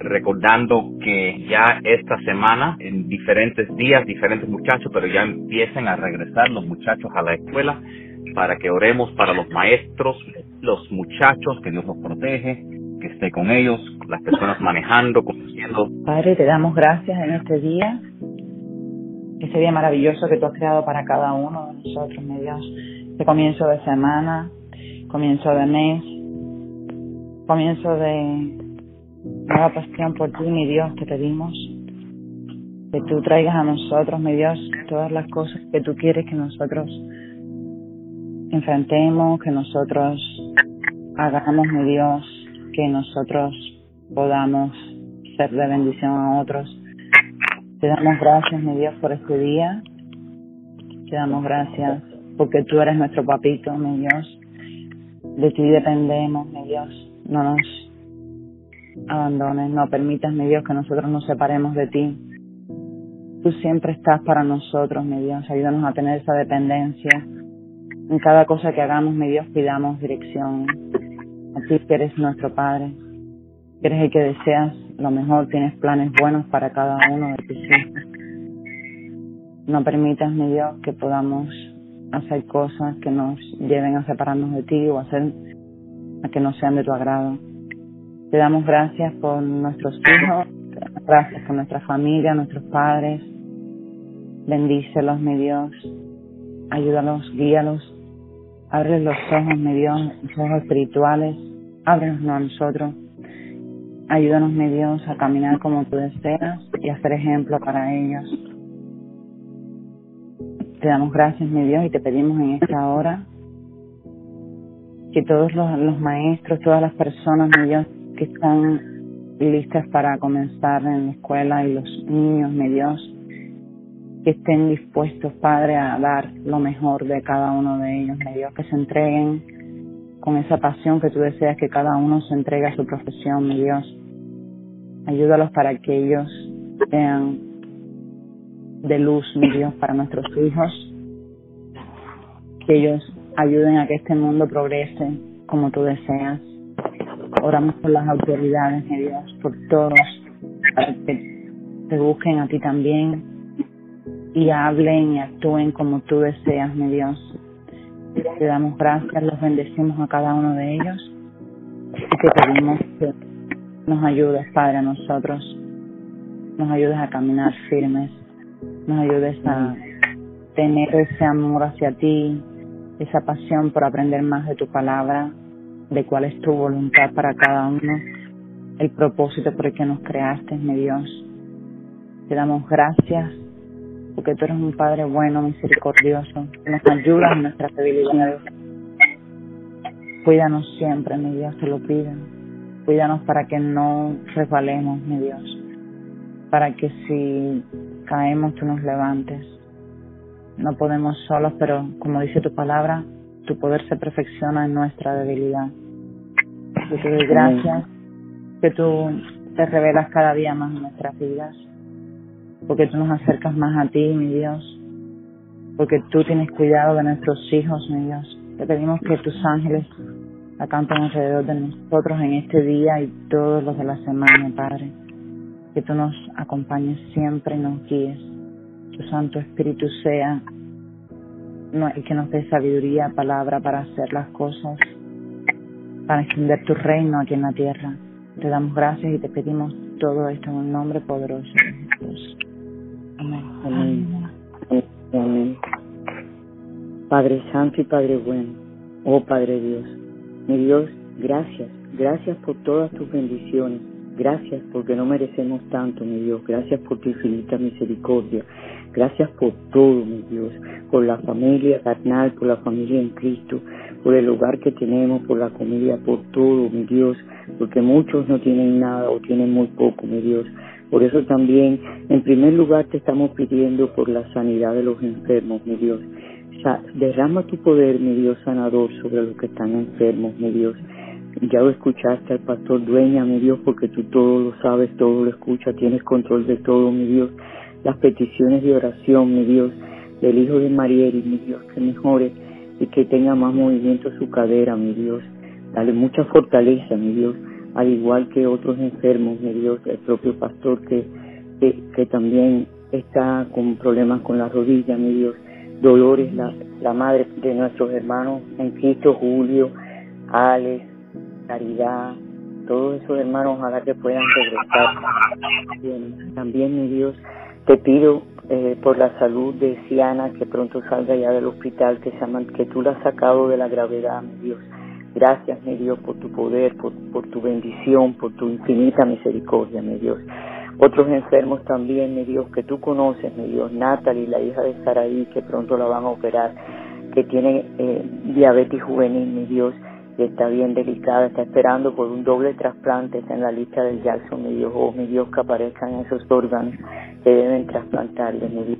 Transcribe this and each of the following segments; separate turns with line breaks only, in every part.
recordando que ya esta semana, en diferentes días, diferentes muchachos, pero ya empiecen a regresar los muchachos a la escuela para que oremos para los maestros, los muchachos, que Dios los protege, que esté con ellos, las personas manejando, conduciendo.
Padre, te damos gracias en este día, ese día maravilloso que tú has creado para cada uno de nosotros, mi Dios. Este comienzo de semana, comienzo de mes, comienzo de nueva pasión por ti, mi Dios, te pedimos que tú traigas a nosotros, mi Dios, todas las cosas que tú quieres que nosotros enfrentemos, que nosotros hagamos, mi Dios, que nosotros podamos ser de bendición a otros. Te damos gracias, mi Dios, por este día. Te damos gracias porque tú eres nuestro papito, mi Dios. De ti dependemos, mi Dios. No nos abandones, no permitas, mi Dios, que nosotros nos separemos de ti. Tú siempre estás para nosotros, mi Dios. Ayúdanos a tener esa dependencia. En cada cosa que hagamos, mi Dios, pidamos dirección. A ti que eres nuestro Padre. Eres el que deseas lo mejor, tienes planes buenos para cada uno de tus hijos. No permitas, mi Dios, que podamos hacer cosas que nos lleven a separarnos de ti o hacer a que no sean de tu agrado. Te damos gracias por nuestros hijos, gracias por nuestra familia, nuestros padres. Bendícelos, mi Dios. Ayúdalos, guíalos. Abre los ojos, mi Dios, los ojos espirituales. Ábrenos a nosotros. Ayúdanos, mi Dios, a caminar como tú deseas y a ser ejemplo para ellos. Te damos gracias, mi Dios, y te pedimos en esta hora que todos los, los maestros, todas las personas, mi Dios, que están listas para comenzar en la escuela y los niños, mi Dios, que estén dispuestos, Padre, a dar lo mejor de cada uno de ellos, mi Dios, que se entreguen con esa pasión que tú deseas que cada uno se entregue a su profesión, mi Dios. Ayúdalos para que ellos sean de luz, mi Dios, para nuestros hijos, que ellos ayuden a que este mundo progrese como tú deseas. Oramos por las autoridades, mi Dios, por todos, para que te busquen a ti también y hablen y actúen como tú deseas, mi Dios. Te damos gracias, los bendecimos a cada uno de ellos y te pedimos que nos ayudes, Padre, a nosotros, nos ayudes a caminar firmes, nos ayudes a tener ese amor hacia ti, esa pasión por aprender más de tu palabra, de cuál es tu voluntad para cada uno, el propósito por el que nos creaste, mi Dios. Te damos gracias porque tú eres un Padre bueno, misericordioso, que nos ayuda en nuestras debilidades. Cuídanos siempre, mi Dios, te lo pido. Cuídanos para que no resbalemos, mi Dios. Para que si caemos, tú nos levantes. No podemos solos, pero como dice tu palabra, tu poder se perfecciona en nuestra debilidad. Yo te doy gracias que tú te revelas cada día más en nuestras vidas, porque tú nos acercas más a ti, mi Dios, porque tú tienes cuidado de nuestros hijos, mi Dios. Te pedimos que tus ángeles acampen alrededor de nosotros en este día y todos los de la semana, Padre. Que tú nos acompañes siempre y nos guíes. Tu Santo Espíritu sea que nos dé sabiduría, palabra para hacer las cosas para extender tu reino aquí en la tierra. Te damos gracias y te pedimos todo esto en el nombre poderoso de Jesús. Amén.
Amén. Padre Santo y Padre bueno, oh Padre Dios, mi Dios, gracias, gracias por todas tus bendiciones. Gracias porque no merecemos tanto, mi Dios. Gracias por tu infinita misericordia. Gracias por todo, mi Dios. Por la familia carnal, por la familia en Cristo por el hogar que tenemos, por la comida, por todo, mi Dios, porque muchos no tienen nada o tienen muy poco, mi Dios. Por eso también, en primer lugar, te estamos pidiendo por la sanidad de los enfermos, mi Dios. Derrama tu poder, mi Dios sanador, sobre los que están enfermos, mi Dios. Ya lo escuchaste al pastor Dueña, mi Dios, porque tú todo lo sabes, todo lo escuchas, tienes control de todo, mi Dios. Las peticiones de oración, mi Dios, del Hijo de Mariel, mi Dios, que mejore y que tenga más movimiento su cadera, mi Dios. Dale mucha fortaleza, mi Dios. al igual que otros enfermos, mi Dios, el propio pastor que, que, también está con problemas con la rodilla, mi Dios, Dolores, la, la madre de nuestros hermanos en Cristo, Julio, Alex, Caridad, todos esos hermanos, ojalá que puedan regresar. También, mi Dios, te pido eh, por la salud de Siana, que pronto salga ya del hospital, que, se que tú la has sacado de la gravedad, mi Dios. Gracias, mi Dios, por tu poder, por, por tu bendición, por tu infinita misericordia, mi Dios. Otros enfermos también, mi Dios, que tú conoces, mi Dios, Natalie, la hija de Saraí, que pronto la van a operar, que tiene eh, diabetes juvenil, mi Dios está bien delicada, está esperando por un doble trasplante, está en la lista del Jackson, mi Dios, oh mi Dios, que aparezcan esos órganos que deben trasplantarle, mi Dios.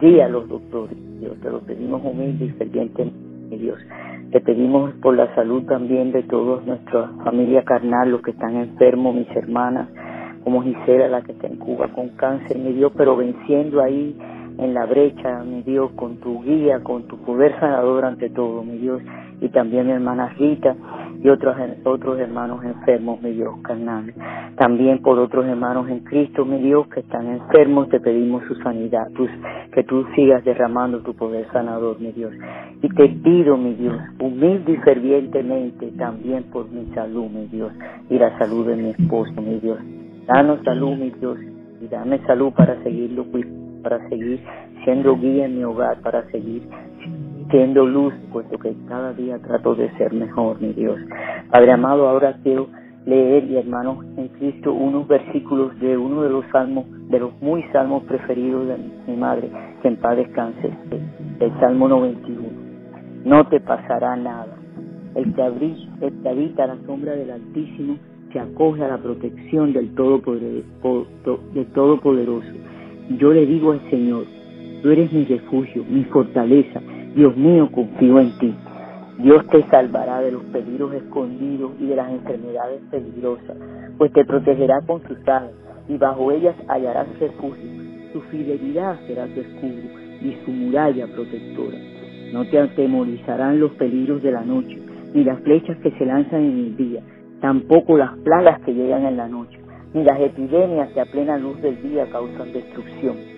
Guía a los doctores, Dios, te lo pedimos humilde y ferviente, mi Dios. Te pedimos por la salud también de toda nuestra familia carnal, los que están enfermos, mis hermanas, como Gisela, la que está en Cuba con cáncer, mi Dios, pero venciendo ahí en la brecha, mi Dios, con tu guía, con tu poder sanador ante todo, mi Dios y también mi hermana Rita y otros, otros hermanos enfermos, mi Dios, carnal. También por otros hermanos en Cristo, mi Dios, que están enfermos, te pedimos su sanidad, que tú sigas derramando tu poder sanador, mi Dios. Y te pido, mi Dios, humilde y fervientemente también por mi salud, mi Dios, y la salud de mi esposo, mi Dios. Danos salud, mi Dios, y dame salud para seguirlo, para seguir siendo guía en mi hogar, para seguir siendo luz, puesto que cada día trato de ser mejor, mi Dios. Padre amado, ahora quiero leer, y hermanos en Cristo, unos versículos de uno de los salmos, de los muy salmos preferidos de mi madre, que en paz descanse, el Salmo 91. No te pasará nada. El que, el que habita la sombra del Altísimo se acoge a la protección del Todopoderoso. Yo le digo al Señor, tú eres mi refugio, mi fortaleza, Dios mío, confío en ti. Dios te salvará de los peligros escondidos y de las enfermedades peligrosas, pues te protegerá con sus alas y bajo ellas hallarás refugio. Su fidelidad será tu escudo y su muralla protectora. No te atemorizarán los peligros de la noche, ni las flechas que se lanzan en el día, tampoco las plagas que llegan en la noche, ni las epidemias que a plena luz del día causan destrucción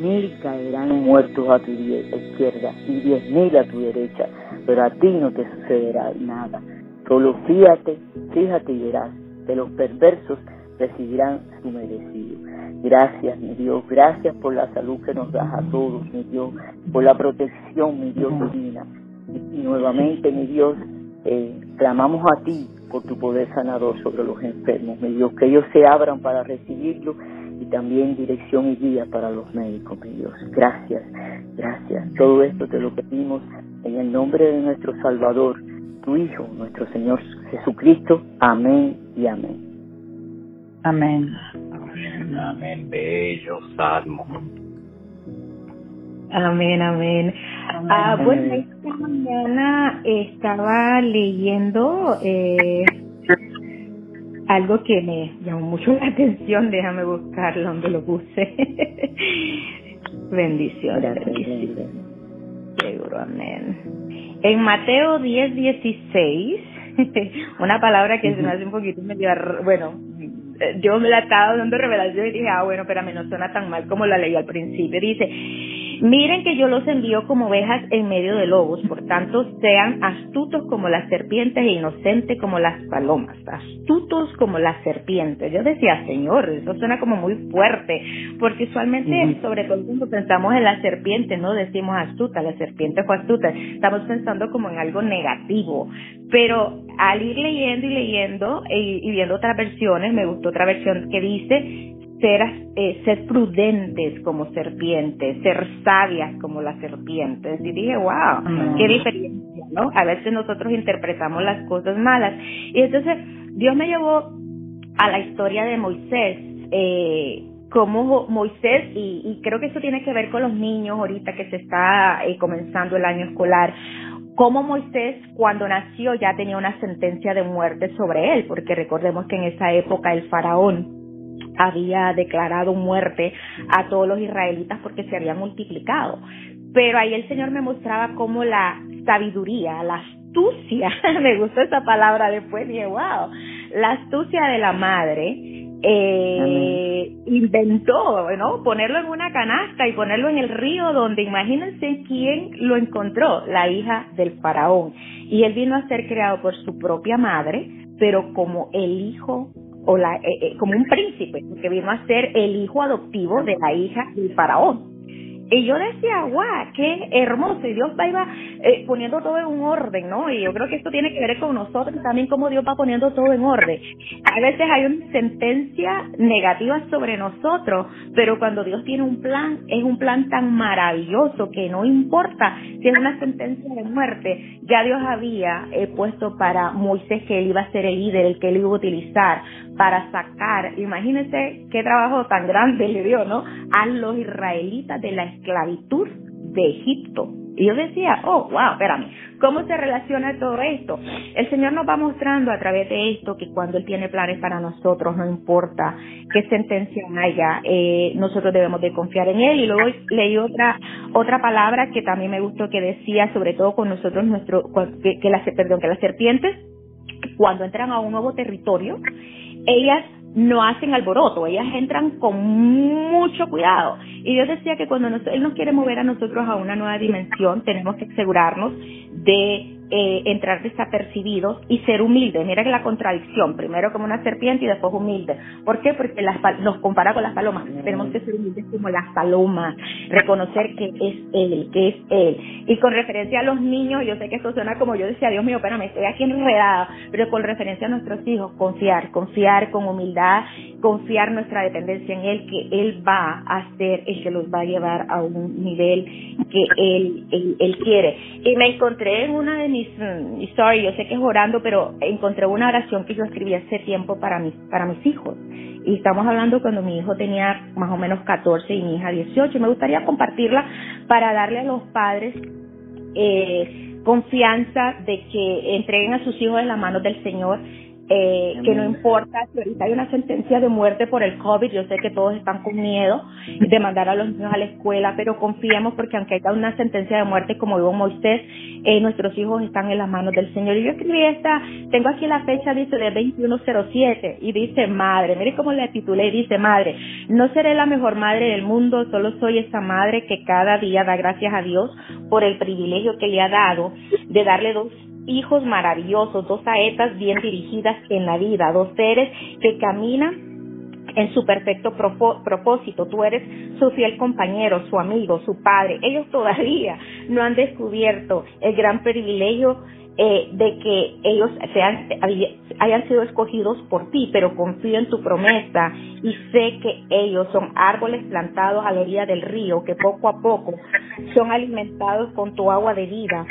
mil caerán muertos a tu izquierda y diez mil a tu derecha, pero a ti no te sucederá nada. Solo fíjate, fíjate y verás, de los perversos recibirán su merecido. Gracias, mi Dios, gracias por la salud que nos das a todos, mi Dios, por la protección, mi Dios divina. Y, nuevamente, mi Dios, eh, clamamos a ti por tu poder sanador sobre los enfermos, mi Dios, que ellos se abran para recibirlo y también dirección y guía para los médicos, mi Dios. Gracias, gracias. Todo esto te lo pedimos en el nombre de nuestro Salvador, tu Hijo, nuestro Señor Jesucristo. Amén y amén.
Amén.
Amén, amén. Bello salmo.
Amén, amén. Ah, bueno, esta mañana estaba leyendo eh, algo que me llamó mucho la atención, déjame buscarlo donde lo puse. Bendiciones. Seguro, amén. En Mateo 10, 16, una palabra que se me hace un poquito medio, bueno, yo me la estaba dando revelación y dije, ah, bueno, espérame, no suena tan mal como la leí al principio. Dice, Miren que yo los envío como ovejas en medio de lobos, por tanto sean astutos como las serpientes e inocentes como las palomas, astutos como las serpientes. Yo decía, Señor, eso suena como muy fuerte, porque usualmente, sobre todo cuando pensamos en la serpiente, no decimos astuta, la serpiente fue astuta, estamos pensando como en algo negativo, pero al ir leyendo y leyendo y, y viendo otras versiones, me gustó otra versión que dice, ser, eh, ser prudentes como serpientes, ser sabias como las serpientes. Y dije, wow, qué diferencia, ¿no? A veces nosotros interpretamos las cosas malas. Y entonces Dios me llevó a la historia de Moisés. Eh, como Moisés, y, y, creo que eso tiene que ver con los niños ahorita que se está eh, comenzando el año escolar, como Moisés cuando nació ya tenía una sentencia de muerte sobre él, porque recordemos que en esa época el faraón había declarado muerte a todos los israelitas porque se habían multiplicado. Pero ahí el Señor me mostraba cómo la sabiduría, la astucia, me gustó esa palabra después, dije, wow, la astucia de la madre eh, inventó, ¿no? Ponerlo en una canasta y ponerlo en el río donde imagínense quién lo encontró, la hija del faraón. Y él vino a ser creado por su propia madre, pero como el hijo o la, eh, eh, como un príncipe, que vino a ser el hijo adoptivo de la hija del faraón. Y yo decía, guau, qué hermoso. Y Dios va iba eh, poniendo todo en orden, ¿no? Y yo creo que esto tiene que ver con nosotros también, como Dios va poniendo todo en orden. A veces hay una sentencia negativa sobre nosotros, pero cuando Dios tiene un plan, es un plan tan maravilloso que no importa si es una sentencia de muerte. Ya Dios había eh, puesto para Moisés que él iba a ser el líder, el que él iba a utilizar para sacar, imagínense qué trabajo tan grande le dio, ¿no? A los israelitas de la esclavitud de Egipto. Y yo decía, oh, wow, espérame, ¿cómo se relaciona todo esto? El Señor nos va mostrando a través de esto que cuando Él tiene planes para nosotros, no importa qué sentencia haya, eh, nosotros debemos de confiar en Él. Y luego leí otra otra palabra que también me gustó que decía, sobre todo con nosotros, nuestro que, que las, perdón, que las serpientes, cuando entran a un nuevo territorio, ellas no hacen alboroto, ellas entran con mucho cuidado. Y Dios decía que cuando Él nos quiere mover a nosotros a una nueva dimensión, tenemos que asegurarnos de eh, entrar desapercibidos y ser humildes. Mira que la contradicción, primero como una serpiente y después humilde. ¿Por qué? Porque las, nos compara con las palomas. Tenemos que ser humildes como las palomas, reconocer que es Él, que es Él. Y con referencia a los niños, yo sé que esto suena como yo decía, Dios mío, espérame, estoy aquí enredada, pero con referencia a nuestros hijos, confiar, confiar con humildad, confiar nuestra dependencia en Él, que Él va a ser el que los va a llevar a un nivel que Él, él, él quiere. Y me encontré en una de mis y sorry, yo sé que es orando, pero encontré una oración que yo escribí hace tiempo para mis, para mis hijos. Y estamos hablando cuando mi hijo tenía más o menos 14 y mi hija 18. Me gustaría compartirla para darle a los padres eh, confianza de que entreguen a sus hijos en las manos del Señor eh, que no importa si ahorita hay una sentencia de muerte por el COVID, yo sé que todos están con miedo de mandar a los niños a la escuela, pero confiemos porque aunque haya una sentencia de muerte como dijo Moisés, eh, nuestros hijos están en las manos del Señor. Y yo escribí esta, tengo aquí la fecha, dice de 2107, y dice, madre, mire cómo le titulé, dice, madre, no seré la mejor madre del mundo, solo soy esa madre que cada día da gracias a Dios por el privilegio que le ha dado de darle dos hijos maravillosos, dos saetas bien dirigidas en la vida, dos seres que caminan en su perfecto propósito. Tú eres su fiel compañero, su amigo, su padre. Ellos todavía no han descubierto el gran privilegio eh, de que ellos sean, hayan sido escogidos por ti, pero confío en tu promesa y sé que ellos son árboles plantados a la orilla del río que poco a poco son alimentados con tu agua de vida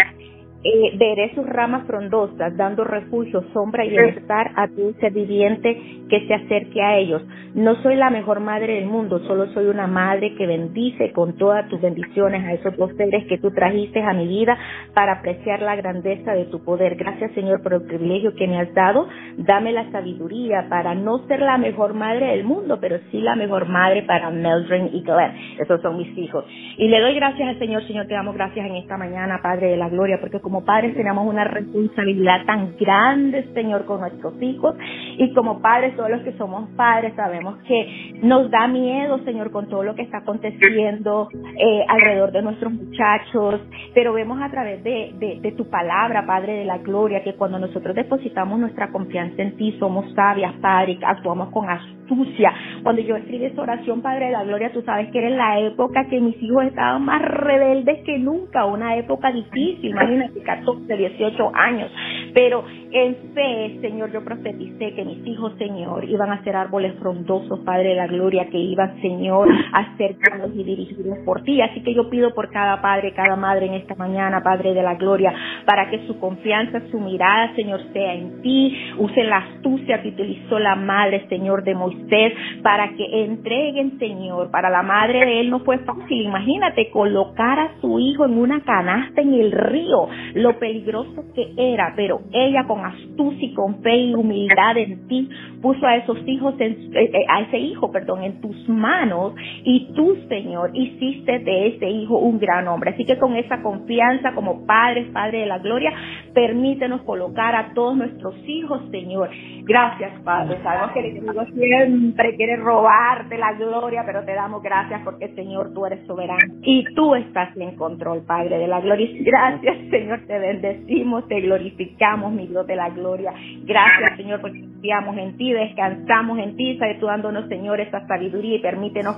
eh, veré sus ramas frondosas, dando refugio, sombra y bienestar a tu ser viviente que se acerque a ellos. No soy la mejor madre del mundo, solo soy una madre que bendice con todas tus bendiciones a esos dos seres que tú trajiste a mi vida para apreciar la grandeza de tu poder. Gracias, Señor, por el privilegio que me has dado. Dame la sabiduría para no ser la mejor madre del mundo, pero sí la mejor madre para Meldrin y Glenn. Esos son mis hijos. Y le doy gracias al Señor, Señor, te damos gracias en esta mañana, Padre de la Gloria, porque como padres tenemos una responsabilidad tan grande, Señor, con nuestros hijos. Y como padres, todos los que somos padres, sabemos que nos da miedo, Señor, con todo lo que está aconteciendo eh, alrededor de nuestros muchachos. Pero vemos a través de, tu palabra, Padre de la Gloria, que cuando nosotros depositamos nuestra confianza en ti, somos sabias, Padre, actuamos con astucia. Cuando yo escribí esa oración, Padre de la Gloria, tú sabes que era en la época que mis hijos estaban más rebeldes que nunca, una época difícil. Imagínate 14, 18 años. Pero en fe, Señor, yo profeticé que mis hijos, Señor, iban a ser árboles frondosos, Padre de la Gloria, que iban, Señor, a ser guiados y dirigidos por ti. Así que yo pido por cada padre, cada madre en esta mañana, Padre de la Gloria, para que su confianza, su mirada, Señor, sea en ti. Use la astucia que utilizó la madre, Señor, de Moisés, para que entreguen, Señor. Para la madre de él no fue fácil. Imagínate colocar a su hijo en una canasta en el río lo peligroso que era, pero ella con astucia y con fe y humildad en ti, puso a esos hijos, en, eh, eh, a ese hijo, perdón, en tus manos y tú, Señor, hiciste de ese hijo un gran hombre. Así que con esa confianza como Padre, Padre de la Gloria, permítenos colocar a todos nuestros hijos, Señor. Gracias, Padre. Sabemos que el enemigo siempre quiere robarte la gloria, pero te damos gracias porque, Señor, tú eres soberano y tú estás en control, Padre de la gloria. Gracias, Señor, te bendecimos, te glorificamos, mi Dios de la gloria. Gracias, Señor, porque confiamos en ti, descansamos en ti, sabes tú dándonos, Señor, esa sabiduría y permítenos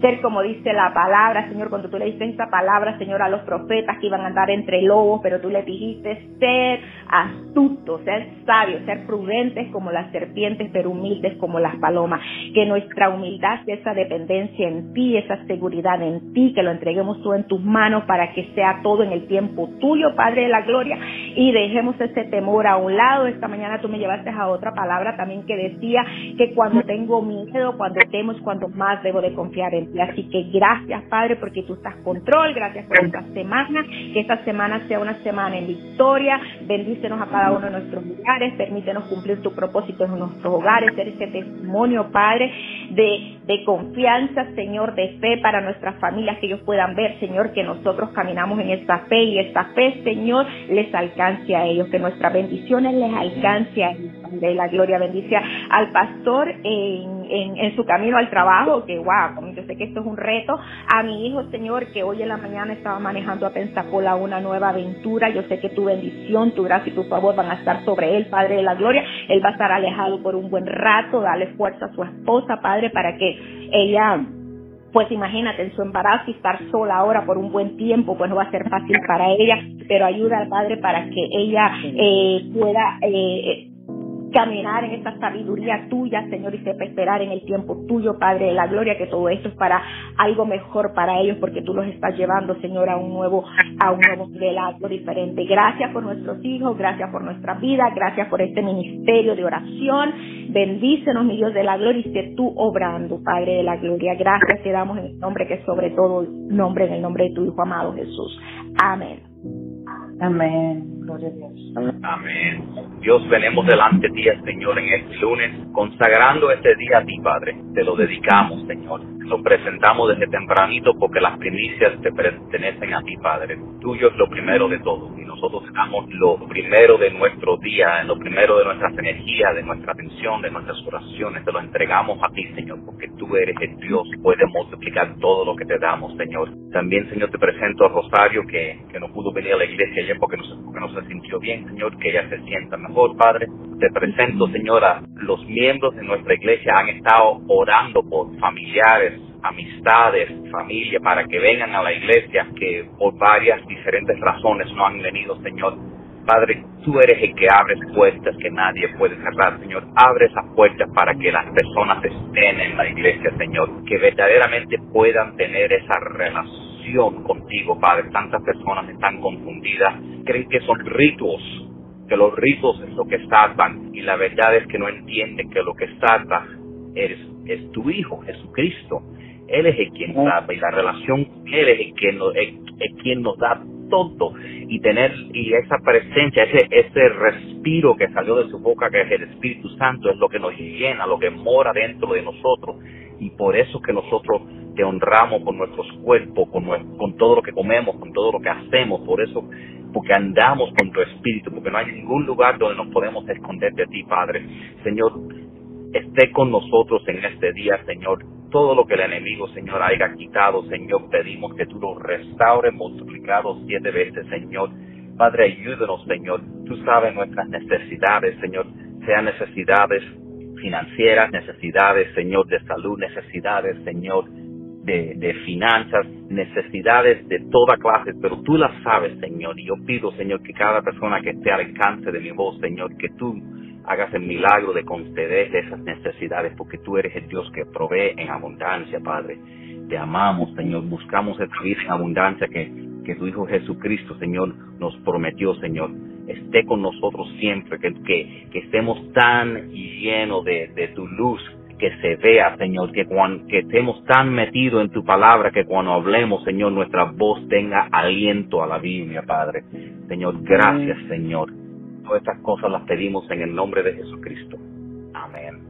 ser como dice la palabra, Señor, cuando tú le dices esa palabra, Señor, a los profetas que iban a andar entre lobos, pero tú le dijiste ser astutos, ser sabios, ser prudentes como las serpientes, pero humildes como las palomas. Que nuestra humildad esa dependencia en ti, esa seguridad en ti, que lo entreguemos tú en tus manos para que sea todo en el tiempo tuyo, Padre de la Gloria, y dejemos ese temor a un lado. Esta mañana tú me llevaste a otra palabra también que decía que cuando tengo miedo, cuando temo es cuando más debo de confiar en ti. Así que gracias, Padre, porque tú estás control. Gracias por esta semana. Que esta semana sea una semana en victoria. Bendícenos a cada uno de nuestros lugares. Permítenos cumplir tu propósito en nuestros hogares. Ser ese testimonio, Padre, de, de confianza, Señor, de fe para nuestras familias, que ellos puedan ver, Señor, que nosotros caminamos en esta fe y esta fe, Señor, les alcance a ellos. Que nuestras bendiciones les alcance a ellos. De la gloria bendice al pastor en, en, en, su camino al trabajo, que wow, yo sé que esto es un reto. A mi hijo, Señor, que hoy en la mañana estaba manejando a Pensacola una nueva aventura. Yo sé que tu bendición, tu gracia y tu favor van a estar sobre él, Padre de la Gloria. Él va a estar alejado por un buen rato. Dale fuerza a su esposa, Padre, para que ella pues imagínate en su embarazo y estar sola ahora por un buen tiempo, pues no va a ser fácil para ella, pero ayuda al padre para que ella eh, pueda eh, caminar en esa sabiduría tuya, Señor, y sepa esperar en el tiempo tuyo, Padre de la Gloria, que todo esto es para algo mejor para ellos, porque tú los estás llevando, Señor, a un nuevo, a un nuevo nivel algo diferente. Gracias por nuestros hijos, gracias por nuestra vida, gracias por este ministerio de oración. Bendícenos, mi Dios de la Gloria, y sé tú obrando, Padre de la Gloria. Gracias te damos en el nombre que sobre todo nombre, en el nombre de tu Hijo amado Jesús. Amén.
Amén. Gloria a Dios.
Amén. Dios, venemos delante de ti, Señor, en este lunes, consagrando este día a ti, Padre. Te lo dedicamos, Señor. Lo presentamos desde tempranito porque las primicias te pertenecen a ti, Padre. Tuyo es lo primero de todo. Y nosotros damos lo primero de nuestro día, lo primero de nuestras energías, de nuestra atención, de nuestras oraciones. Te lo entregamos a ti, Señor, porque tú eres el Dios. Puedes multiplicar todo lo que te damos, Señor. También, Señor, te presento a Rosario, que, que no pudo venir a la iglesia ayer porque no, porque no se sintió bien, Señor, que ella se sienta mejor, Padre. Te presento, Señora, los miembros de nuestra iglesia han estado orando por familiares, amistades, familia, para que vengan a la iglesia, que por varias diferentes razones no han venido, Señor. Padre, tú eres el que abres puertas que nadie puede cerrar, Señor. Abre esas puertas para que las personas estén en la iglesia, Señor. Que verdaderamente puedan tener esa relación contigo, Padre. Tantas personas están confundidas, creen que son ritos, que los ritos es lo que salvan. Y la verdad es que no entienden que lo que salva es, es tu Hijo, Jesucristo. Él es el quien salva y la relación con Él es el quien nos, el, el quien nos da todo y tener y esa presencia, ese ese respiro que salió de su boca que es el Espíritu Santo es lo que nos llena, lo que mora dentro de nosotros y por eso que nosotros te honramos con nuestros cuerpos, con, todo lo que comemos, con todo lo que hacemos, por eso porque andamos con tu Espíritu, porque no hay ningún lugar donde nos podemos esconder de ti, Padre. Señor, esté con nosotros en este día, Señor. Todo lo que el enemigo, Señor, haya quitado, Señor, pedimos que tú lo restaures multiplicado siete veces, Señor. Padre, ayúdenos, Señor. Tú sabes nuestras necesidades, Señor, sean necesidades financieras, necesidades, Señor, de salud, necesidades, Señor, de, finanzas, necesidades de toda clase, pero tú las sabes, Señor. Y yo pido, Señor, que cada persona que esté al alcance de mi voz, Señor, que tú hagas el milagro de conceder esas necesidades, porque tú eres el Dios que provee en abundancia, Padre. Te amamos, Señor. Buscamos esta vida en abundancia que, que tu Hijo Jesucristo, Señor, nos prometió, Señor. Esté con nosotros siempre, que, que, que estemos tan llenos de, de tu luz, que se vea, Señor, que, cuando, que estemos tan metidos en tu palabra que cuando hablemos, Señor, nuestra voz tenga aliento a la Biblia, Padre. Señor, gracias, Señor Todas estas cosas las pedimos en el nombre de Jesucristo. Amén.